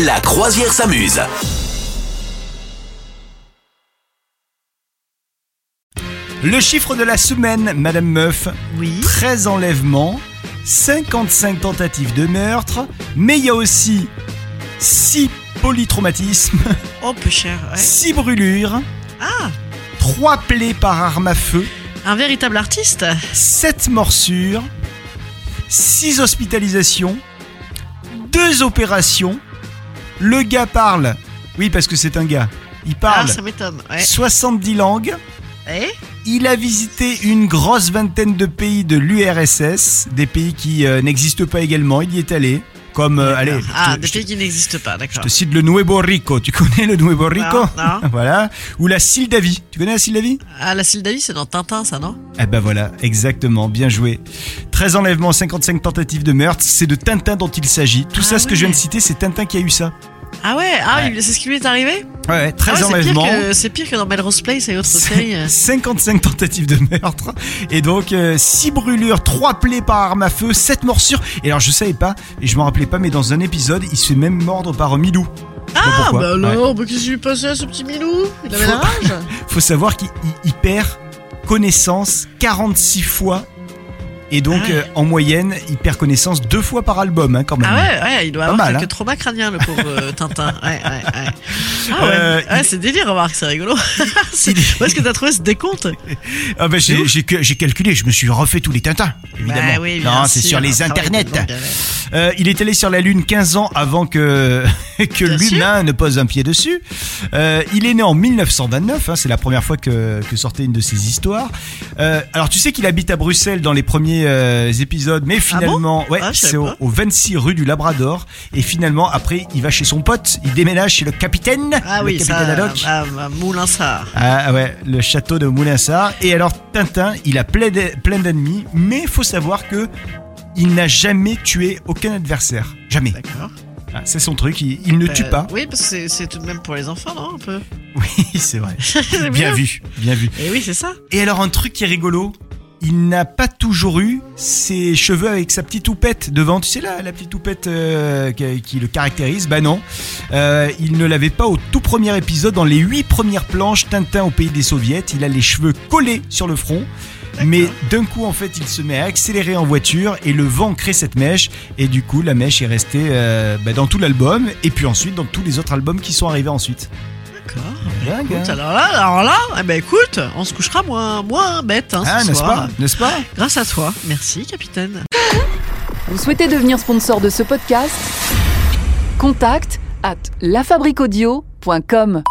La croisière s'amuse. Le chiffre de la semaine, Madame Meuf. Oui. 13 enlèvements, 55 tentatives de meurtre, mais il y a aussi 6 polytraumatismes, Oh, peu cher. ouais. 6 brûlures, Ah, 3 plaies par arme à feu, un véritable artiste. 7 morsures, 6 hospitalisations, 2 opérations. Le gars parle, oui parce que c'est un gars, il Ah, parle ça m'étonne. Ouais. 70 langues. Eh Il a visité une grosse vingtaine de pays de l'URSS, des pays qui euh, n'existent pas également. Il y est allé. Comme, euh, allez, je ah, des je pays qui n'existent pas, je d'accord. te cite le Nuevo Rico. Tu connais le Nuevo Rico? Non, non. Voilà. Ou la Sildavie. Tu connais la Sildavie Ah, la Sildavie, c'est dans Tintin, ça, non? Eh ben voilà, exactement, bien joué. 13 enlèvements, 55 tentatives de meurtre, c'est de Tintin dont il s'agit. Tout Ah ça, ce que je viens de citer, c'est Tintin qui a eu ça. Ah ouais, ah, Ouais. c'est ce qui lui est arrivé Ouais, ouais, 13 Ah ouais, c'est pire, enlèvements. que, c'est pire que dans Melrose Place et autres séries. euh. 55 tentatives de meurtre et donc 6 brûlures, 3 plaies par arme à feu, 7 morsures. Et alors je savais pas, et je m'en rappelais pas, mais dans un épisode, il se fait même mordre par un milou. Ah, bah Ouais. alors, bah, qu'est-ce qui lui passait à ce petit Milou? Il avait la Faut- rage Faut savoir qu'il il- il perd connaissance 46 fois. Et donc, Ah ouais. euh, en moyenne, il perd connaissance deux fois par album, hein, quand même. Ah ouais, ouais, il doit Pas avoir mal, quelques hein. traumas crâniens, le pauvre euh, Tintin. Ouais. Ah ouais, Euh, il- c'est délire, remarque, c'est rigolo. Est- Où est-ce que t'as trouvé ce décompte Ah bah, j'ai calculé, je me suis refait tous les Tintins, évidemment. Bah oui, non, c'est sur les de internets. Euh, il est allé sur la Lune 15 ans avant que, que l'humain ne pose un pied dessus. Euh, il est né en 1929, hein, c'est la première fois que, que sortait une de ses histoires. Euh, alors tu sais qu'il habite à Bruxelles dans les premiers euh, épisodes, mais finalement, ouais, Ah, je savais c'est au, pas. au 26 rue du Labrador. Et finalement, après, il va chez son pote, il déménage chez le capitaine, Ah le oui, capitaine ça, Haddock. ah. Ah ouais, le château de Moulinsart. Et alors Tintin, il a plein de- plein d'ennemis, mais faut savoir que il n'a jamais tué aucun adversaire. Jamais. D'accord. Ah, c'est son truc, il, il ne tue Euh, pas. Oui, parce que c'est- tout de même pour les enfants, non Un peu Oui, c'est vrai. Bien vu, bien vu. Et oui, c'est ça. Et alors un truc qui est rigolo, il n'a pas toujours eu ses cheveux avec sa petite toupette devant. Tu sais là, la petite toupette euh, qui, qui le caractérise? Bah non, Euh, il ne l'avait pas au tout premier épisode. Dans les huit premières planches, Tintin au pays des soviets, il a les cheveux collés sur le front. Mais d'un coup, en fait, il se met à accélérer en voiture et le vent crée cette mèche. Et du coup, la mèche est restée euh, bah, dans tout l'album et puis ensuite dans tous les autres albums qui sont arrivés ensuite. D'accord. Dingue, Écoute, hein alors là, alors là, eh ben écoute, on se couchera moins, moins bête hein, Ah, ce n'est-ce soir. pas? N'est-ce pas? Grâce à toi. Merci, capitaine. Vous souhaitez devenir sponsor de ce podcast? Contact à lafabriquaudio.com.